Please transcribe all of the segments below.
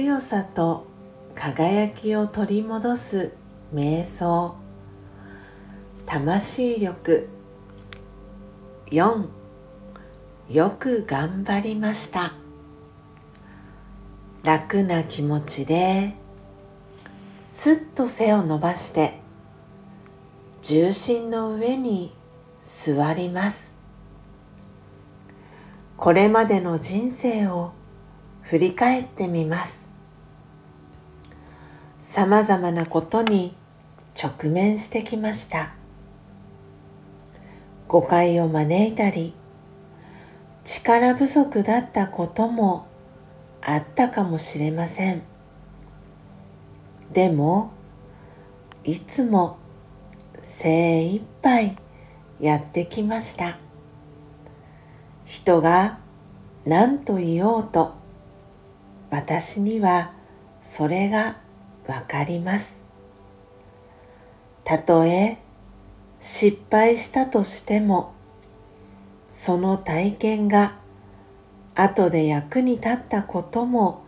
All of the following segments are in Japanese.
強さと輝きを取り戻す瞑想。魂力。4よく頑張りました。楽な気持ちですっと背を伸ばして重心の上に座ります。これまでの人生を振り返ってみます。さまざまなことに直面してきました。誤解を招いたり力不足だったこともあったかもしれません。でもいつも精一杯やってきました。人が何と言おうと私にはそれがわかります。たとえ失敗したとしてもその体験が後で役に立ったことも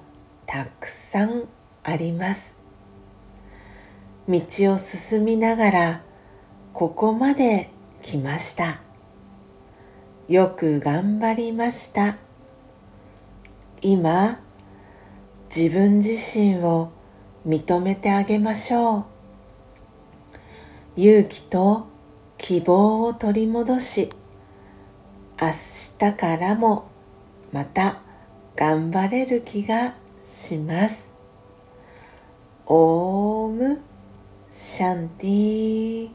たくさんあります。道を進みながらここまで来ました。よく頑張りました。今自分自身を認めてあげましょう。勇気と希望を取り戻し明日からもまた頑張れる気がします。オームシャンティー。